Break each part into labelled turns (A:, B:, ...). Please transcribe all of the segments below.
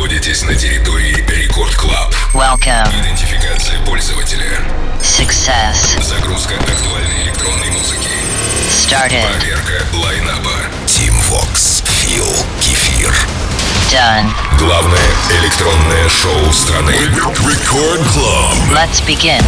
A: находитесь на территории Record Club.
B: Welcome.
A: Идентификация пользователя.
B: Success.
A: Загрузка актуальной электронной музыки.
B: Started.
A: Проверка лайнапа. Team Vox. Feel. Кефир.
B: Done.
A: Главное электронное шоу страны. Record Club.
B: Let's begin.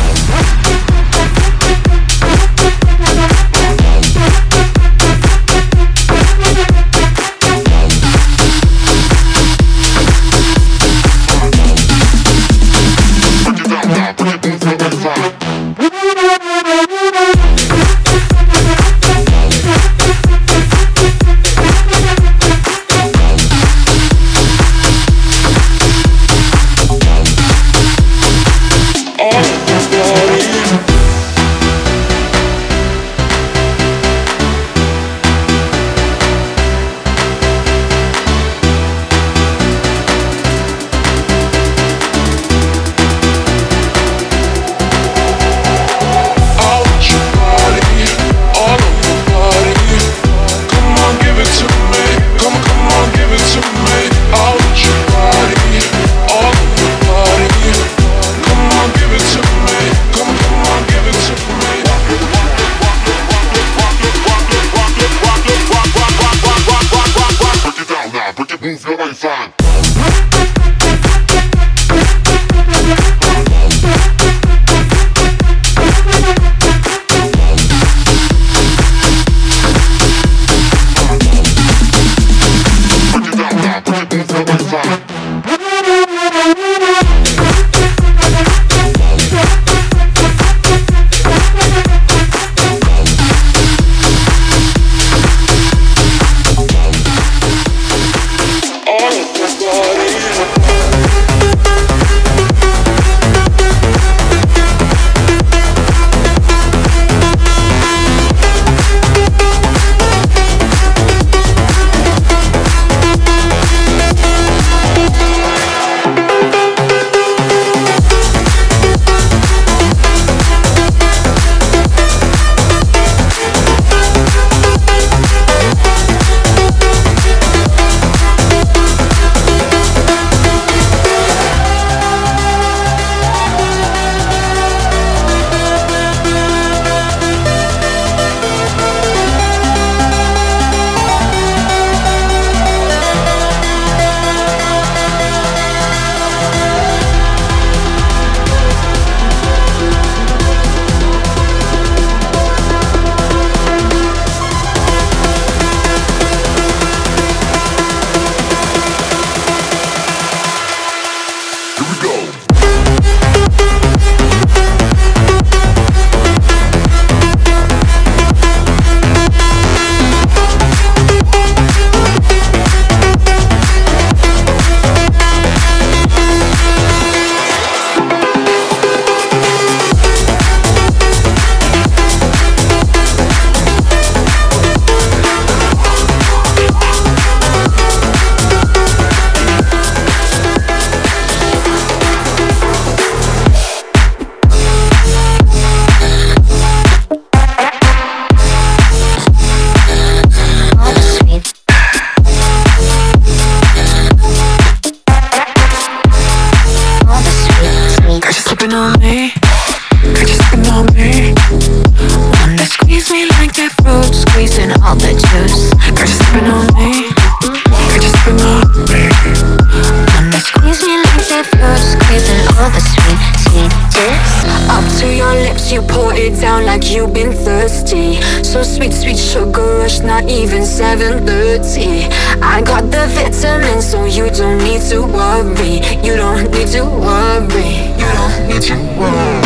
C: down like you've been thirsty. So sweet, sweet sugar rush, not even 7.30 I got the vitamins so you don't need to worry. You don't need to worry. You don't need to worry.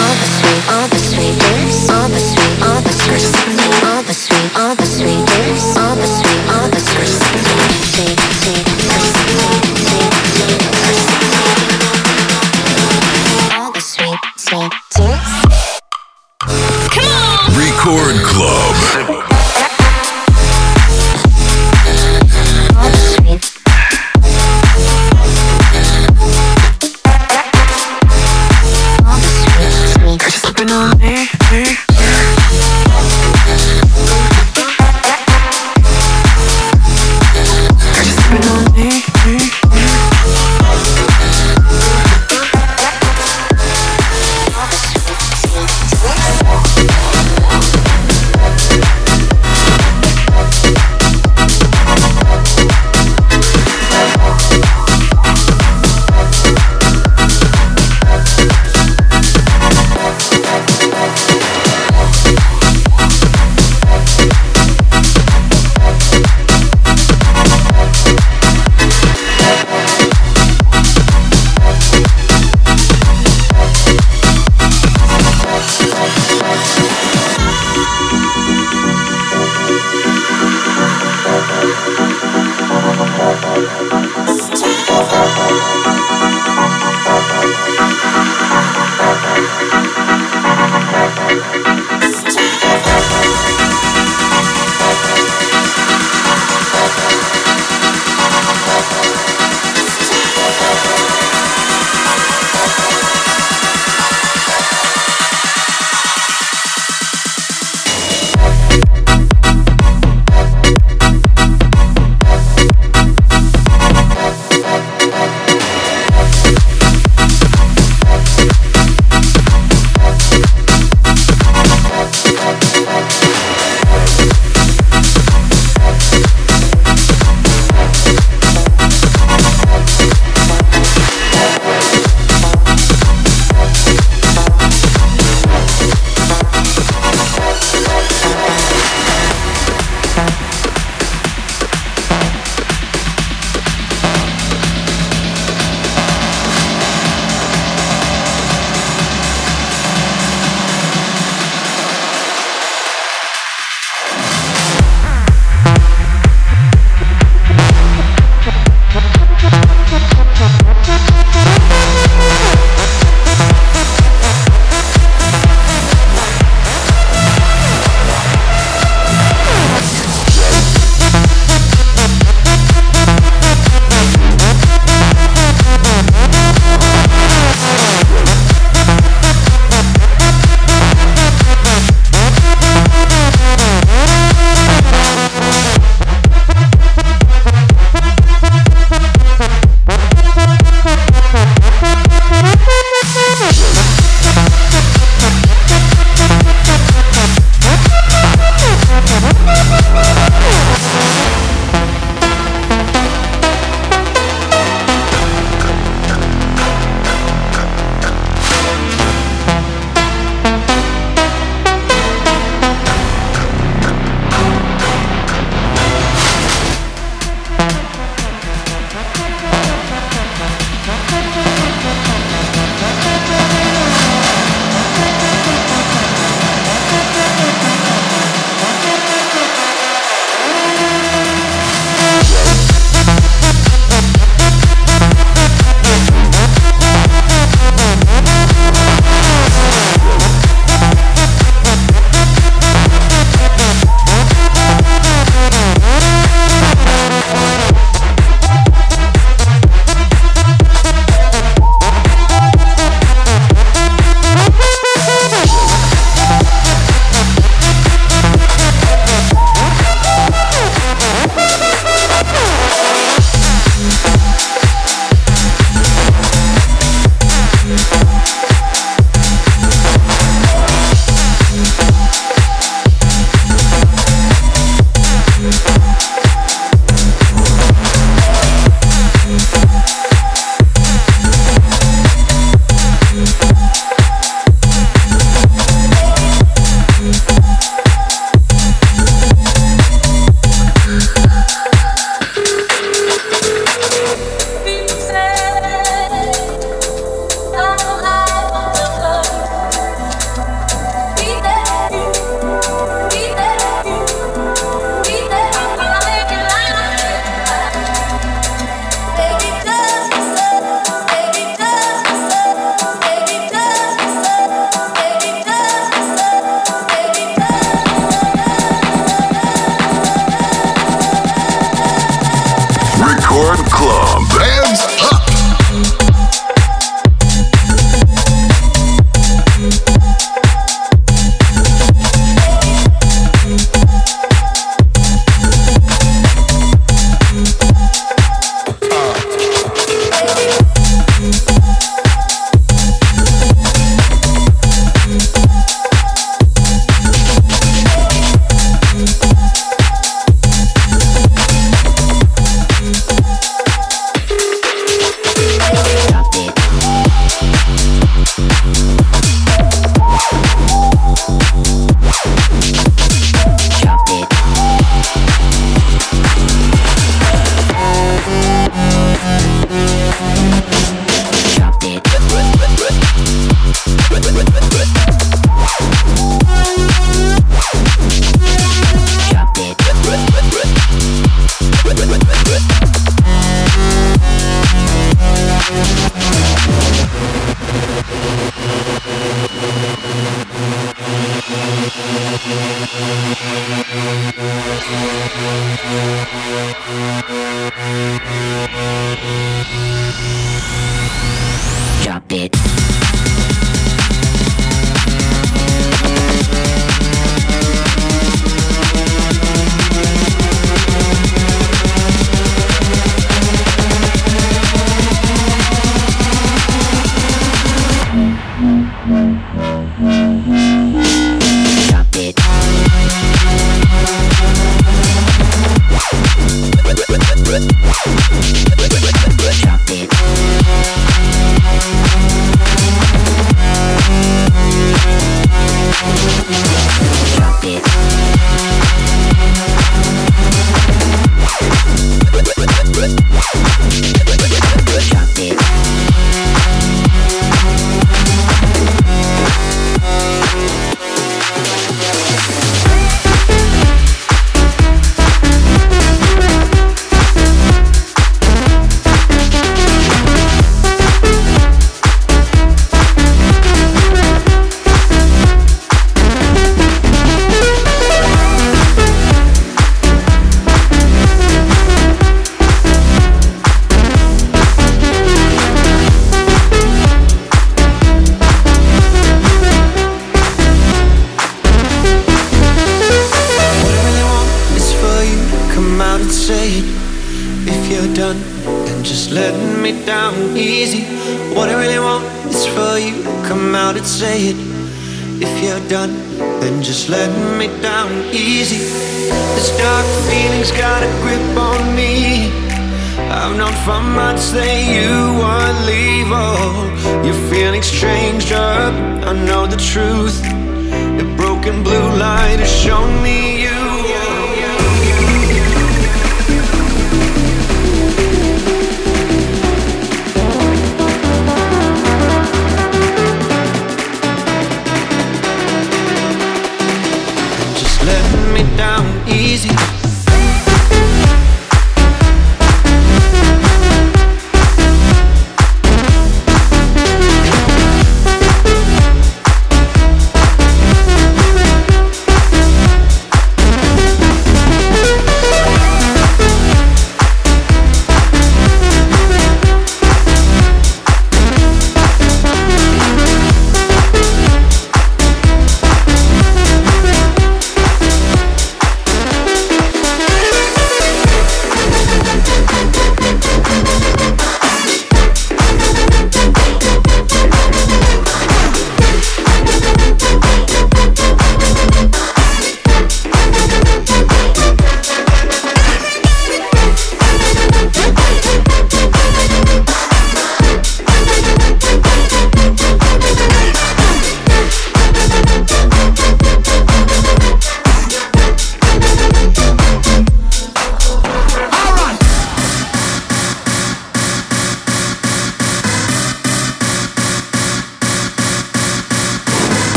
C: All the sweet, all the
D: sweet, all the sweet, all the sweet, all the sweet. Música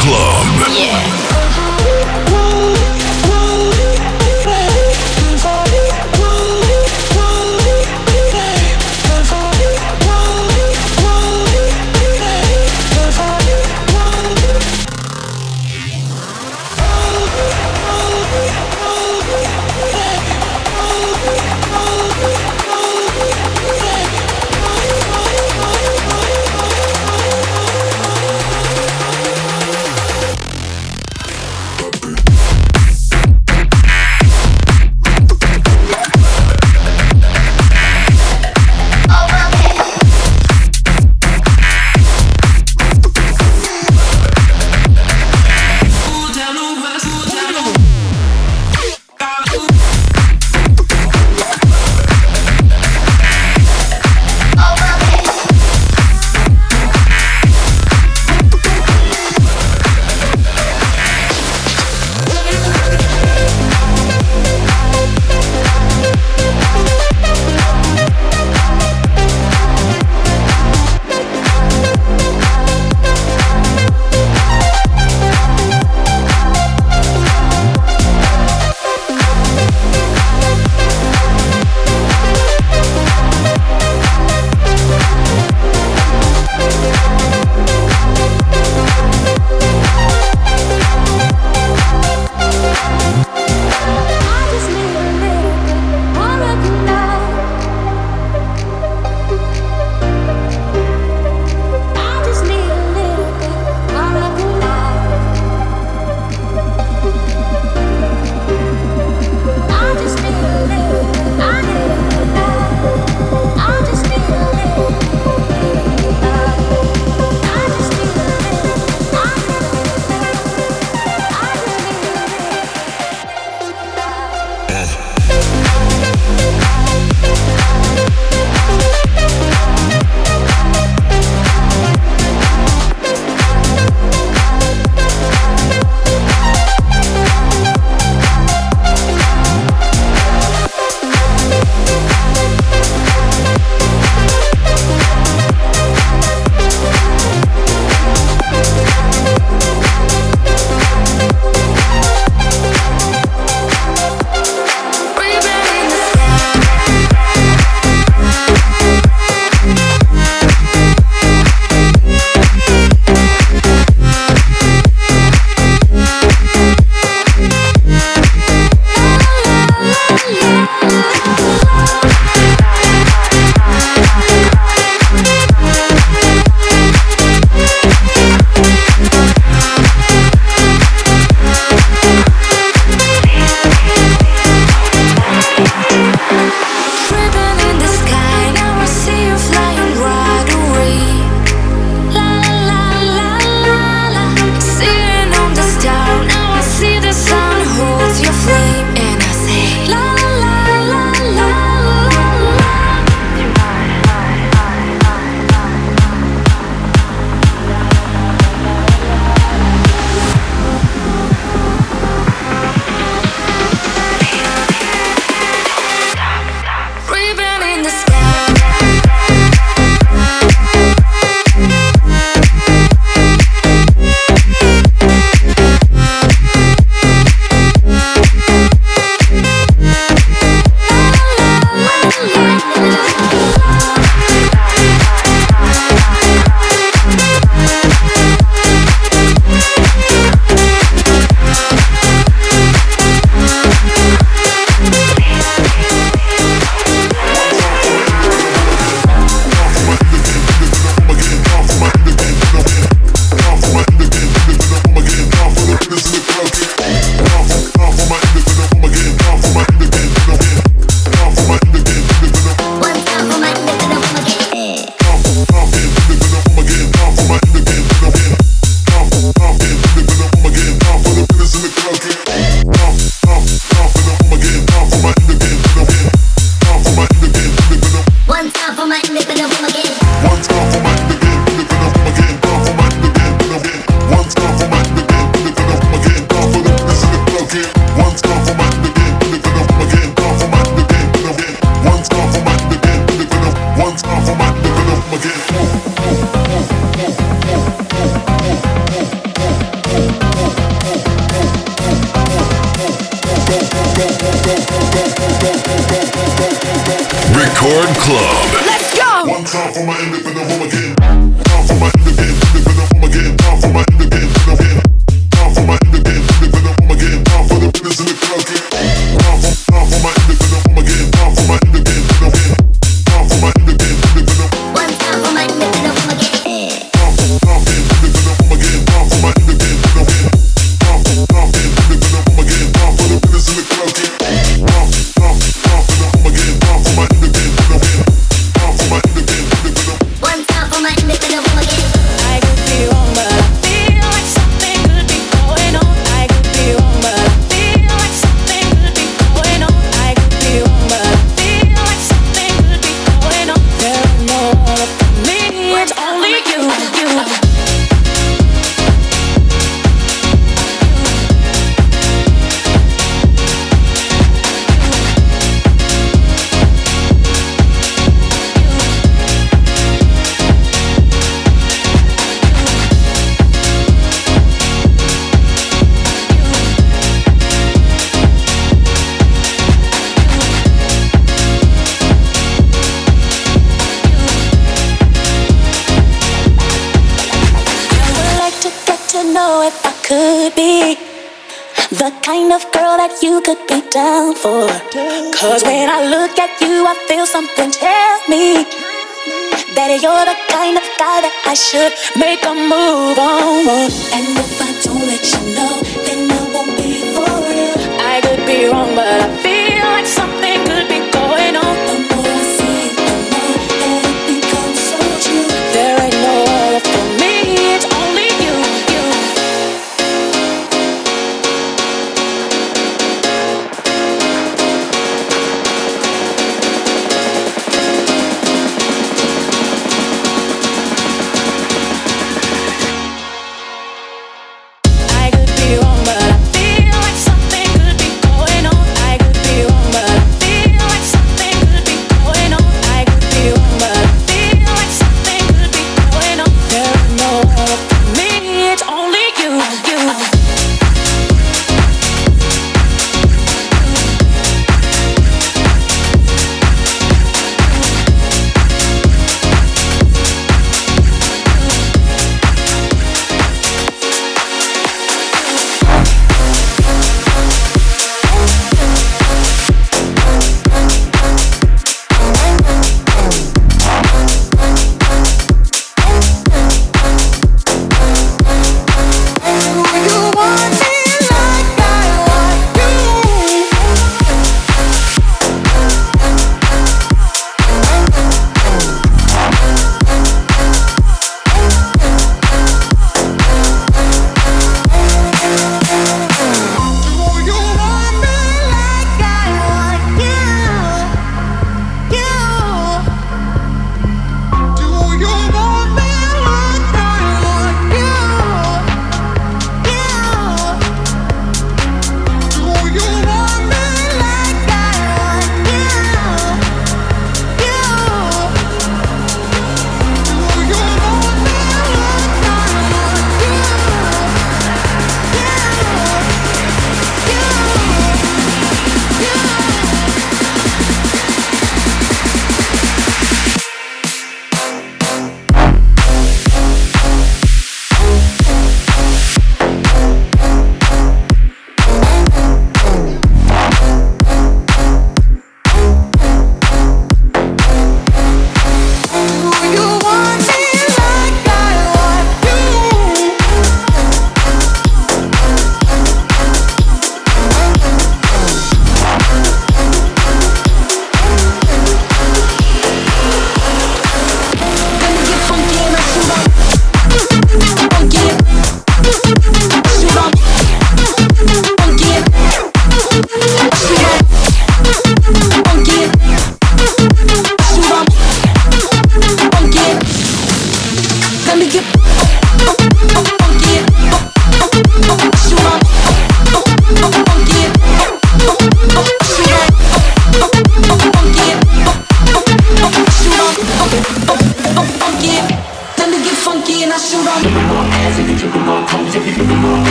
D: Club. Yeah.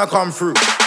D: I come through.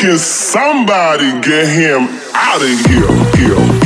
E: Can somebody get him out of here? Here.